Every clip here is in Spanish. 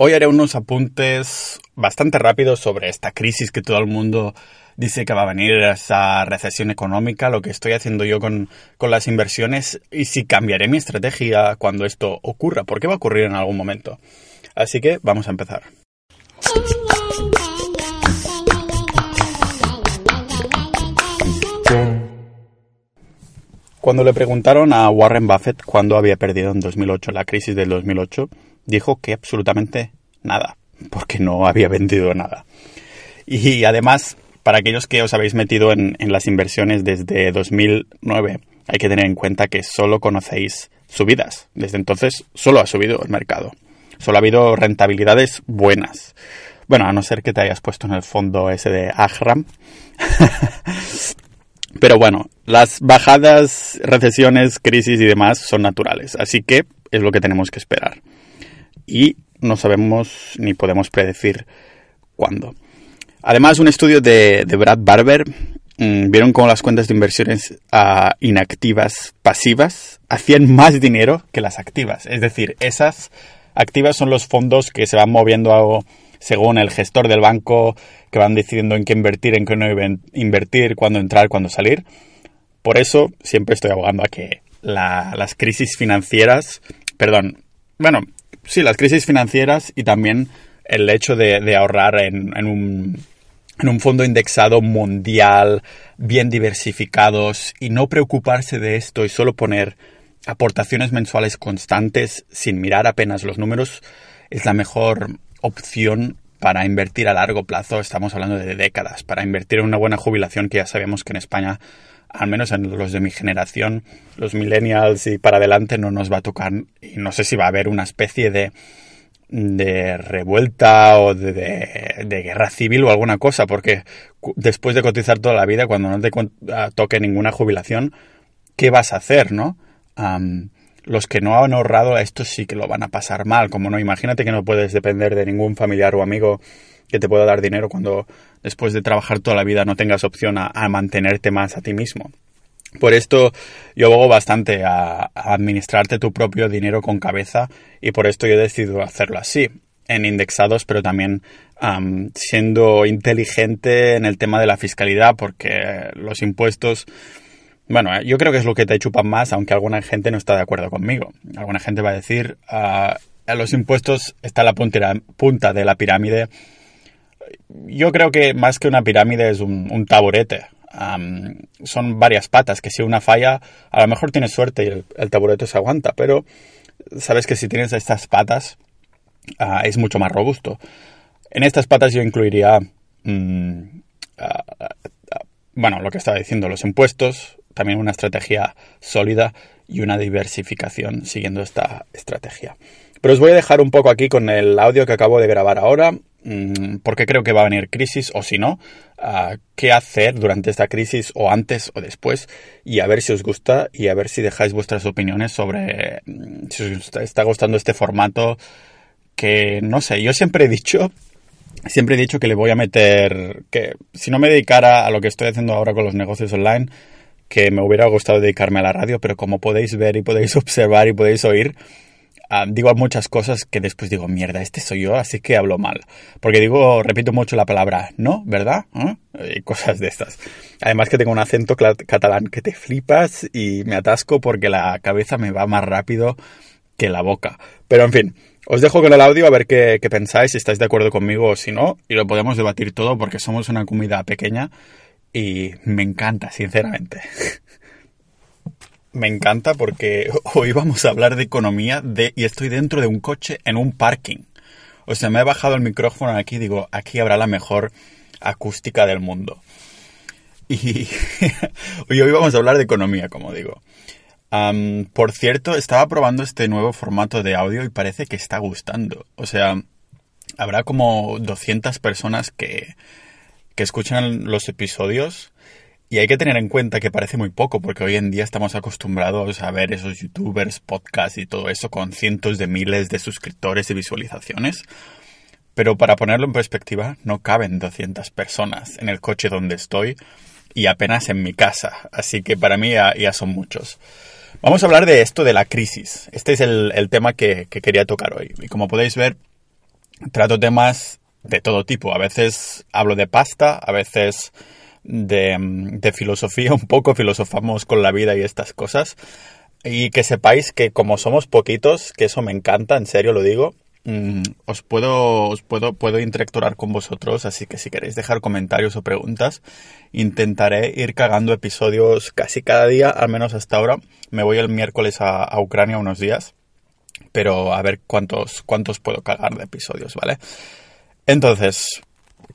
Hoy haré unos apuntes bastante rápidos sobre esta crisis que todo el mundo dice que va a venir, esa recesión económica, lo que estoy haciendo yo con, con las inversiones y si cambiaré mi estrategia cuando esto ocurra, porque va a ocurrir en algún momento. Así que vamos a empezar. Cuando le preguntaron a Warren Buffett cuándo había perdido en 2008 la crisis del 2008, dijo que absolutamente nada, porque no había vendido nada. Y además, para aquellos que os habéis metido en, las inversiones desde 2009, hay que tener en cuenta que solo conocéis subidas. Desde entonces solo ha subido el mercado. Solo ha habido rentabilidades buenas. Bueno, a no ser que te hayas puesto en el fondo ese de Ahram. Pero bueno, las bajadas, recesiones, crisis y demás son naturales. Así que es lo que tenemos que esperar. Y no sabemos ni podemos predecir cuándo. Además, un estudio de, Brad Barber mm, vieron cómo las cuentas de inversiones ah, inactivas pasivas hacían más dinero que las activas. Es decir, esas activas son los fondos que se van moviendo según el gestor del banco, que van decidiendo en qué invertir, en qué no invertir, cuándo entrar, cuándo salir. Por eso siempre estoy abogando a que las crisis financieras, perdón, bueno, sí, las crisis financieras y también el hecho de, ahorrar en, un, en un fondo indexado mundial, bien diversificados y no preocuparse de esto y solo poner aportaciones mensuales constantes sin mirar apenas los números es la mejor opción para invertir a largo plazo. Estamos hablando de décadas. Para invertir en una buena jubilación que ya sabemos que en España al menos en los de mi generación, los millennials y para adelante no nos va a tocar y no sé si va a haber una especie de, de revuelta o de, guerra civil o alguna cosa, porque después de cotizar toda la vida, cuando no te ah, toque ninguna jubilación, ¿qué vas a hacer, no? los que no han ahorrado, esto sí que lo van a pasar mal, como no, imagínate que no puedes depender de ningún familiar o amigo que te pueda dar dinero cuando después de trabajar toda la vida no tengas opción a, mantenerte más a ti mismo. Por esto yo abogo bastante a, administrarte tu propio dinero con cabeza y por esto yo he decidido hacerlo así, en indexados, pero también siendo inteligente en el tema de la fiscalidad, porque los impuestos, bueno, yo creo que es lo que te chupan más, aunque alguna gente no está de acuerdo conmigo. Alguna gente va a decir, ah, los impuestos está la punta de la pirámide yo creo que más que una pirámide es un, taburete. son varias patas que si una falla, a lo mejor tienes suerte y el, taburete se aguanta, pero sabes que si tienes estas patas ah, es mucho más robusto. En estas patas yo incluiría, mm, bueno, lo que estaba diciendo, los impuestos, también una estrategia sólida y una diversificación siguiendo esta estrategia. Pero os voy a dejar un poco aquí con el audio que acabo de grabar ahora Mm, por qué creo que va a venir crisis o si no, qué hacer durante esta crisis o antes o después y a ver si os gusta y a ver si dejáis vuestras opiniones sobre mm, si os está gustando este formato que no sé, yo siempre he dicho siempre he dicho que le voy a meter que si no me dedicara a lo que estoy haciendo ahora con los negocios online que me hubiera gustado dedicarme a la radio, pero como podéis ver y podéis observar y podéis oír, Ah, digo muchas cosas que después digo, mierda, este soy yo, así que hablo mal. Porque digo, repito mucho la palabra no, ¿verdad? ¿Eh? Y cosas de estas. Además que tengo un acento catalán que te flipas y me atasco porque la cabeza me va más rápido que la boca. Pero en fin, os dejo con el audio a ver qué, qué pensáis, si estáis de acuerdo conmigo o si no, y lo podemos debatir todo porque somos una comunidad pequeña y me encanta, sinceramente. me encanta porque hoy vamos a hablar de economía de, y estoy dentro de un coche en un parking. O sea, me he bajado el micrófono aquí y digo, aquí habrá la mejor acústica del mundo. Y, hoy vamos a hablar de economía, como digo. por cierto, estaba probando este nuevo formato de audio y parece que está gustando. O sea, habrá como 200 personas que, que escuchan los episodios y hay que tener en cuenta que parece muy poco, porque hoy en día estamos acostumbrados a ver esos youtubers, podcasts y todo eso con cientos de miles de suscriptores y visualizaciones. Pero para ponerlo en perspectiva, no caben 200 personas en el coche donde estoy y apenas en mi casa. Así que para mí ya, son muchos. Vamos a hablar de esto de la crisis. Este es el, tema que, quería tocar hoy. Y como podéis ver, trato temas de todo tipo. A veces hablo de pasta, a veces de, de filosofía, un poco filosofamos con la vida y estas cosas. Y que sepáis que como somos poquitos, que eso me encanta, en serio lo digo, mm, os puedo, os puedo, puedo interactuar con vosotros, así que si queréis dejar comentarios o preguntas, intentaré ir cagando episodios casi cada día, al menos hasta ahora. Me voy el miércoles a, a Ucrania unos días, pero a ver cuántos, cuántos puedo cagar de episodios, ¿vale? Entonces,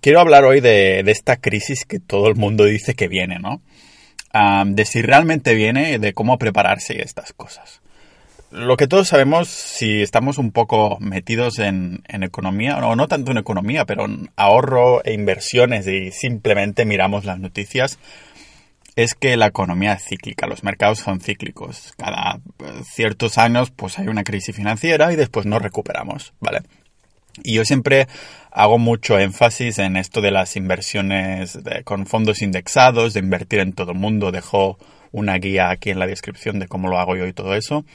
quiero hablar hoy de, esta crisis que todo el mundo dice que viene, ¿no? de si realmente viene, de cómo prepararse y estas cosas. Lo que todos sabemos, si estamos un poco metidos en, economía, o no tanto en economía, pero en ahorro e inversiones y simplemente miramos las noticias, es que la economía es cíclica, los mercados son cíclicos. Cada eh, ciertos años pues hay una crisis financiera y después nos recuperamos, ¿vale? Y yo siempre hago mucho énfasis en esto de las inversiones con fondos indexados, de invertir en todo el mundo. Dejo una guía aquí en la descripción de cómo lo hago yo y todo eso.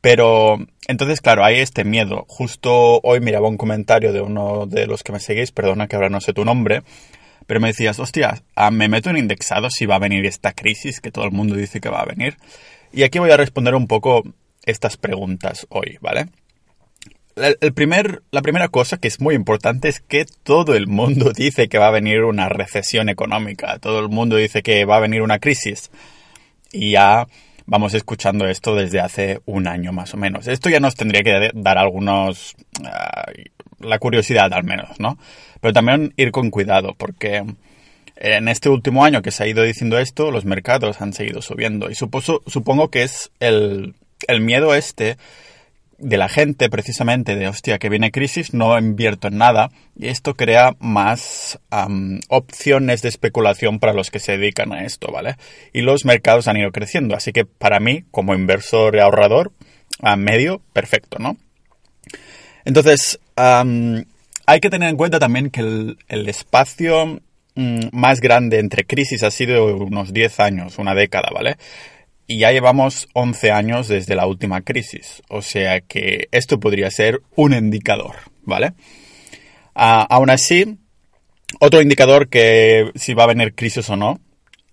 Pero entonces, claro, hay este miedo. Justo hoy miraba un comentario de uno de los que me seguís, perdona que ahora no sé tu nombre, pero me decías, hostia, ah, me meto en indexado si va a venir esta crisis que todo el mundo dice que va a venir. Y aquí voy a responder un poco estas preguntas hoy, ¿vale? Primer, la primera cosa que es muy importante es que todo el mundo dice que va a venir una recesión económica, todo el mundo dice que va a venir una crisis. Y ya vamos escuchando esto desde hace un año más o menos. Esto ya nos tendría que dar algunos... la curiosidad al menos, ¿no? Pero también ir con cuidado porque en este último año que se ha ido diciendo esto, los mercados han seguido subiendo. Y supongo que es el, el miedo este de la gente precisamente de hostia que viene crisis no invierto en nada y esto crea más opciones de especulación para los que se dedican a esto, ¿vale? Y los mercados han ido creciendo, así que para mí como inversor y ahorrador a medio perfecto, ¿no? Entonces hay que tener en cuenta también que el, espacio mm, más grande entre crisis ha sido unos 10 años, una década, ¿vale? Y ya llevamos 11 años desde la última crisis. O sea que esto podría ser un indicador, ¿vale? Ah, aún así, otro indicador que si va a venir crisis o no,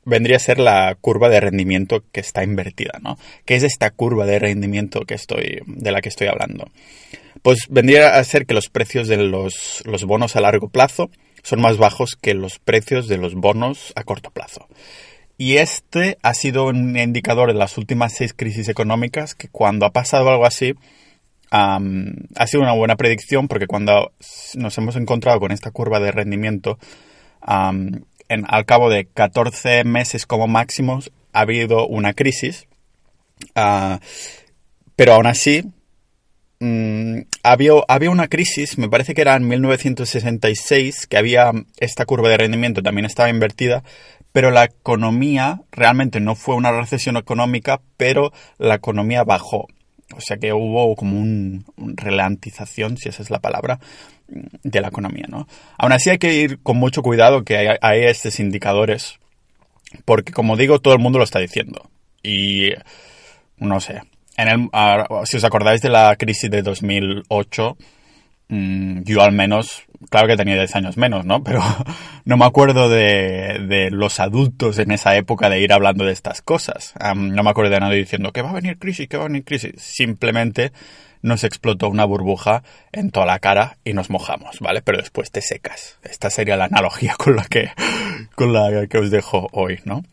vendría a ser la curva de rendimiento que está invertida, ¿no? ¿Qué es esta curva de rendimiento que estoy, de la que estoy hablando? Pues vendría a ser que los precios de los, los bonos a largo plazo son más bajos que los precios de los bonos a corto plazo. Y este ha sido un indicador en las últimas seis crisis económicas que cuando ha pasado algo así, ha sido una buena predicción porque cuando nos hemos encontrado con esta curva de rendimiento, en, al cabo de 14 meses como máximos, ha habido una crisis. Ah, pero aún así, mm, había, había, una crisis, me parece que era en 1966, que había esta curva de rendimiento también estaba invertida, pero la economía realmente no fue una recesión económica, pero la economía bajó. O sea que hubo como un, relantización, si esa es la palabra, de la economía, ¿no? Aún así hay que ir con mucho cuidado que hay, estos indicadores, porque como digo, todo el mundo lo está diciendo. Y no sé. El, si os acordáis de la crisis de 2008, Mm, yo al menos, claro que tenía 10 años menos, ¿no? Pero no me acuerdo de, los adultos en esa época de ir hablando de estas cosas. no me acuerdo de nadie diciendo que va a venir crisis, que va a venir crisis. Simplemente nos explotó una burbuja en toda la cara y nos mojamos, ¿vale? Pero después te secas. Esta sería la analogía con la que, con la que os dejo hoy, ¿no?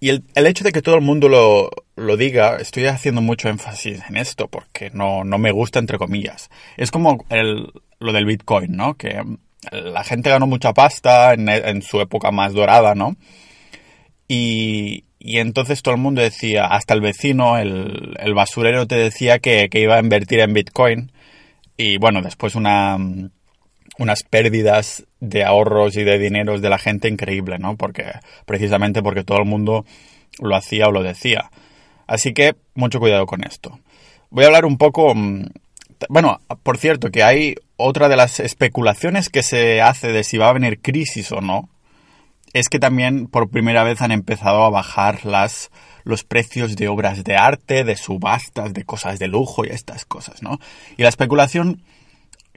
Y el, el hecho de que todo el mundo lo, lo diga, estoy haciendo mucho énfasis en esto porque no, no me gusta, entre comillas. Es como el, lo del Bitcoin, ¿no? Que la gente ganó mucha pasta en, su época más dorada, ¿no? Y, y, entonces todo el mundo decía, hasta el vecino, el, el basurero te decía que, que, iba a invertir en Bitcoin. Y bueno, después una, unas pérdidas de ahorros y de dineros de la gente increíble, ¿no? Porque, precisamente porque todo el mundo lo hacía o lo decía. Así que mucho cuidado con esto. Voy a hablar un poco... Mm, bueno, por cierto, que hay otra de las especulaciones que se hace de si va a venir crisis o no. es que también por primera vez han empezado a bajar las, los precios de obras de arte, de subastas, de cosas de lujo y estas cosas, ¿no? Y la especulación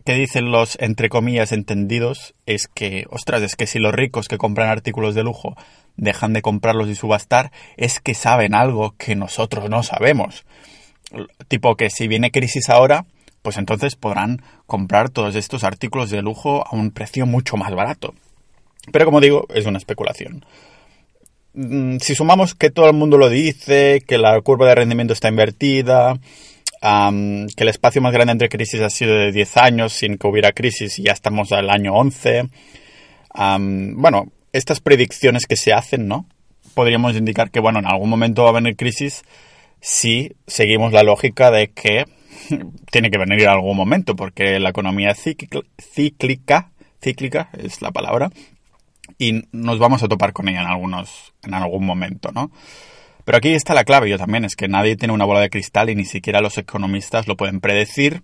que dicen los, entre comillas, entendidos es que, ostras, es que si los ricos que compran artículos de lujo dejan de comprarlos y subastar, es que saben algo que nosotros no sabemos. Tipo que si viene crisis ahora, pues entonces podrán comprar todos estos artículos de lujo a un precio mucho más barato. Pero como digo, es una especulación. Mm, si sumamos que todo el mundo lo dice, que la curva de rendimiento está invertida, que el espacio más grande entre crisis ha sido de 10 años sin que hubiera crisis y ya estamos al año 11. bueno, estas predicciones que se hacen, ¿no? Podríamos indicar que, bueno, en algún momento va a venir crisis si seguimos la lógica de que tiene que venir en algún momento, porque la economía cíclica, cíclica es la palabra, y nos vamos a topar con ella en algunos, en algún momento, ¿no? Pero aquí está la clave, yo también, es que nadie tiene una bola de cristal y ni siquiera los economistas lo pueden predecir.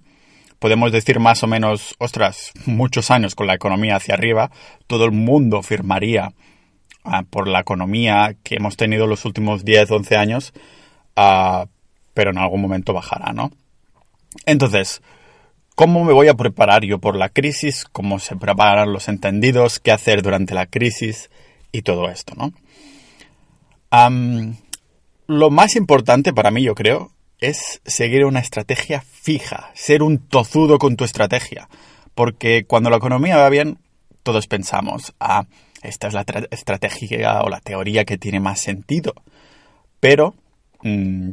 Podemos decir más o menos, ostras, muchos años con la economía hacia arriba, todo el mundo firmaría ah, por la economía que hemos tenido los últimos 10, 11 años, ah, pero en algún momento bajará, ¿no? Entonces, ¿cómo me voy a preparar yo por la crisis? ¿Cómo se preparan los entendidos? ¿Qué hacer durante la crisis? Y todo esto, ¿no? Lo más importante para mí, yo creo, es seguir una estrategia fija, ser un tozudo con tu estrategia. Porque cuando la economía va bien, todos pensamos, ah, esta es la estrategia o la teoría que tiene más sentido. Pero mm,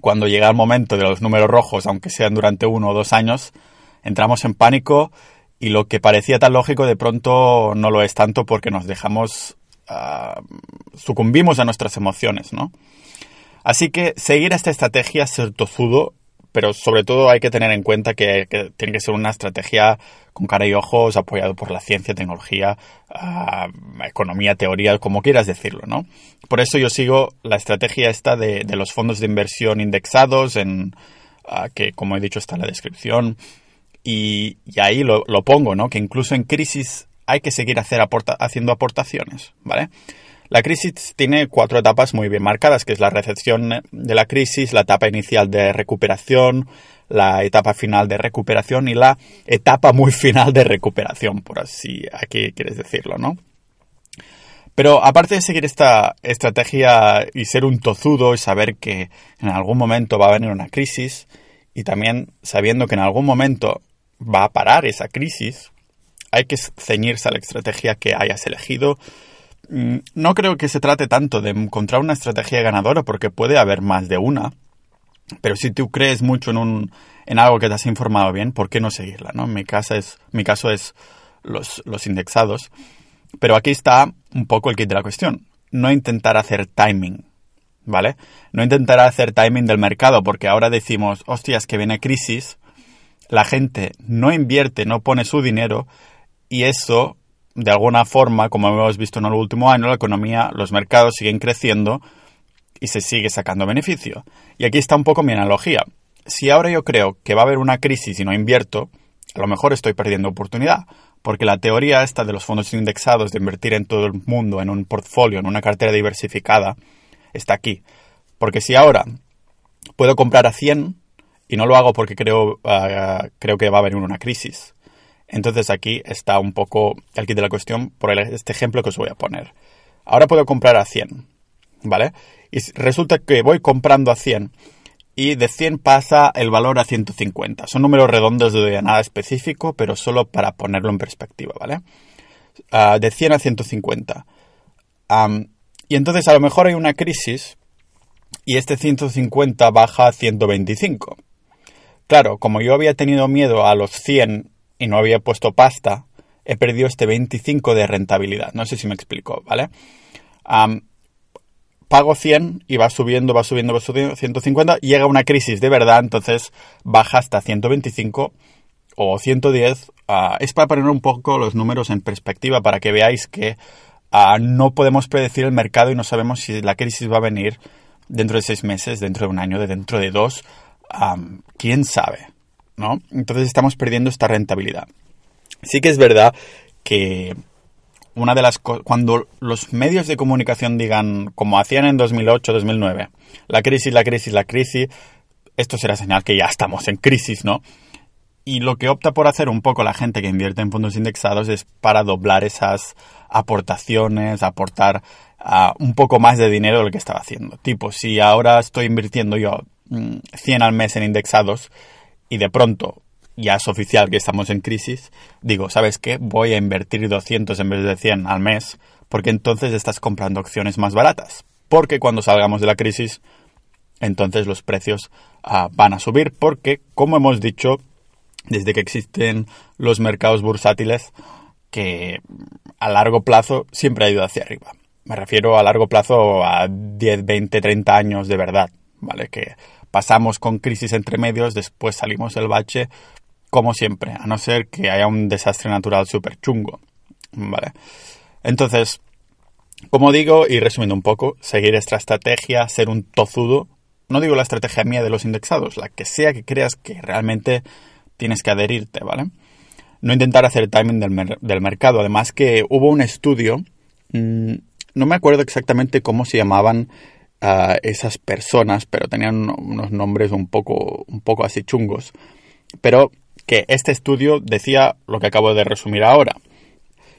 cuando llega el momento de los números rojos, aunque sean durante uno o dos años, entramos en pánico y lo que parecía tan lógico de pronto no lo es tanto porque nos dejamos, ah, sucumbimos a nuestras emociones, ¿no? Así que seguir esta estrategia, ser tozudo, pero sobre todo hay que tener en cuenta que, tiene que ser una estrategia con cara y ojos, apoyado por la ciencia, tecnología, ah, economía, teoría, como quieras decirlo, ¿no? Por eso yo sigo la estrategia esta de, los fondos de inversión indexados, en, ah, que como he dicho está en la descripción, y, ahí lo, pongo, ¿no? Que incluso en crisis hay que seguir hacer haciendo aportaciones, ¿vale? La crisis tiene cuatro etapas muy bien marcadas, que es la recepción de la crisis, la etapa inicial de recuperación, la etapa final de recuperación y la etapa muy final de recuperación, por así aquí quieres decirlo, ¿no? Pero aparte de seguir esta estrategia y ser un tozudo y saber que en algún momento va a venir una crisis y también sabiendo que en algún momento va a parar esa crisis, hay que ceñirse a la estrategia que hayas elegido, no creo que se trate tanto de encontrar una estrategia ganadora porque puede haber más de una. Pero si tú crees mucho en, un, en algo que te has informado bien, ¿por qué no seguirla? ¿no? Mi, caso es, mi caso es los, los indexados. Pero aquí está un poco el kit de la cuestión. No intentar hacer timing. ¿Vale? No intentar hacer timing del mercado porque ahora decimos, hostias, que viene crisis, la gente no invierte, no pone su dinero y eso de alguna forma, como hemos visto en el último año, la economía, los mercados siguen creciendo y se sigue sacando beneficio. Y aquí está un poco mi analogía. Si ahora yo creo que va a haber una crisis y no invierto, a lo mejor estoy perdiendo oportunidad, porque la teoría esta de los fondos indexados, de invertir en todo el mundo, en un portfolio, en una cartera diversificada, está aquí. Porque si ahora puedo comprar a 100 y no lo hago porque creo, ah, creo que va a haber una crisis, entonces aquí está un poco el kit de la cuestión por este ejemplo que os voy a poner. Ahora puedo comprar a 100, ¿vale? Y resulta que voy comprando a 100 y de 100 pasa el valor a 150. Son números redondos de nada específico, pero solo para ponerlo en perspectiva, ¿vale? Ah, de 100 a 150. y entonces a lo mejor hay una crisis y este 150 baja a 125. Claro, como yo había tenido miedo a los 100 y no había puesto pasta, he perdido este 25 de rentabilidad. No sé si me explico, ¿vale? pago 100 y va subiendo, va subiendo, va subiendo, 150, llega una crisis de verdad, entonces baja hasta 125 o 110. Ah, es para poner un poco los números en perspectiva, para que veáis que ah, no podemos predecir el mercado y no sabemos si la crisis va a venir dentro de seis meses, dentro de un año, de dentro de dos. ¿Quién sabe? Entonces estamos perdiendo esta rentabilidad. Sí que es verdad que una de las cuando los medios de comunicación digan, como hacían en 2008, 2009, la crisis, la crisis, la crisis, esto será señal que ya estamos en crisis, ¿no? Y lo que opta por hacer un poco la gente que invierte en fondos indexados es para doblar esas aportaciones, aportar uh, un poco más de dinero de lo que estaba haciendo. Tipo, si ahora estoy invirtiendo yo 100 mm, al mes en indexados y de pronto ya es oficial que estamos en crisis, digo, ¿sabes qué? Voy a invertir 200 en vez de 100 al mes porque entonces estás comprando acciones más baratas. Porque cuando salgamos de la crisis, entonces los precios uh, van a subir porque, como hemos dicho, desde que existen los mercados bursátiles, que a largo plazo siempre ha ido hacia arriba. Me refiero a largo plazo a 10, 20, 30 años de verdad, ¿vale? Que pasamos con crisis entre medios, después salimos del bache, como siempre, a no ser que haya un desastre natural súper chungo, ¿vale? Entonces, como digo, y resumiendo un poco, seguir esta estrategia, ser un tozudo, no digo la estrategia mía de los indexados, la que sea que creas que realmente tienes que adherirte, ¿vale? No intentar hacer timing del, mercado. Además que hubo un estudio, mm, no me acuerdo exactamente cómo se llamaban uh, esas personas, pero tenían unos nombres un poco, un poco así chungos. Pero que este estudio decía lo que acabo de resumir ahora.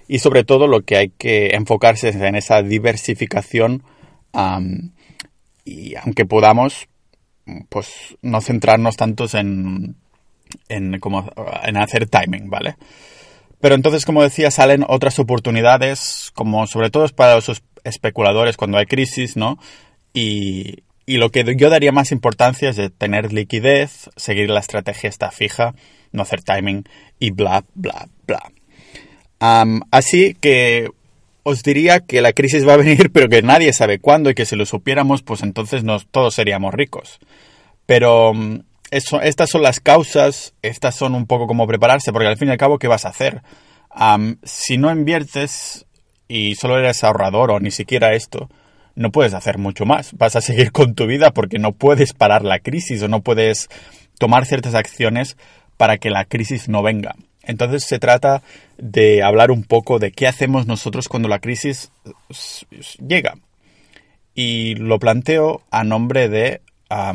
Y sobre todo lo que hay que enfocarse es en esa diversificación y aunque podamos, pues no centrarnos tantos en en, como, en hacer timing, ¿vale? Pero entonces, como decía, salen otras oportunidades, como sobre todo para los especuladores cuando hay crisis, ¿no? Y, lo que yo daría más importancia es de tener liquidez, seguir la estrategia esta fija, no hacer timing y bla, bla, bla. así que os diría que la crisis va a venir, pero que nadie sabe cuándo y que si lo supiéramos, pues entonces todos seríamos ricos. Pero mm, estas son las causas, estas son un poco como prepararse, porque al fin y al cabo, ¿qué vas a hacer? si no inviertes y solo eres ahorrador o ni siquiera esto, no puedes hacer mucho más. Vas a seguir con tu vida porque no puedes parar la crisis o no puedes tomar ciertas acciones para que la crisis no venga. Entonces se trata de hablar un poco de qué hacemos nosotros cuando la crisis llega. Y lo planteo a nombre de a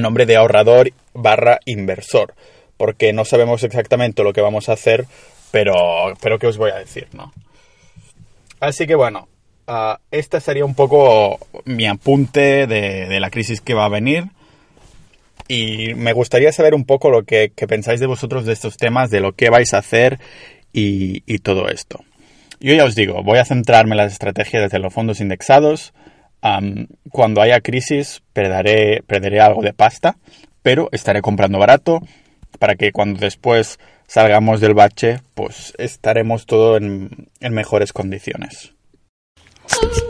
nombre de ahorrador barra inversor, porque no sabemos exactamente lo que vamos a hacer, pero, pero ¿qué os voy a decir, no? Así que bueno, uh, este sería un poco mi apunte de, la crisis que va a venir. Y me gustaría saber un poco lo que, pensáis de vosotros de estos temas, de lo que vais a hacer y, todo esto. Yo ya os digo, voy a centrarme en las estrategias de los fondos indexados, cuando haya crisis perderé, algo de pasta, pero estaré comprando barato para que cuando después salgamos del bache, pues estaremos todo en mejores condiciones. Oh.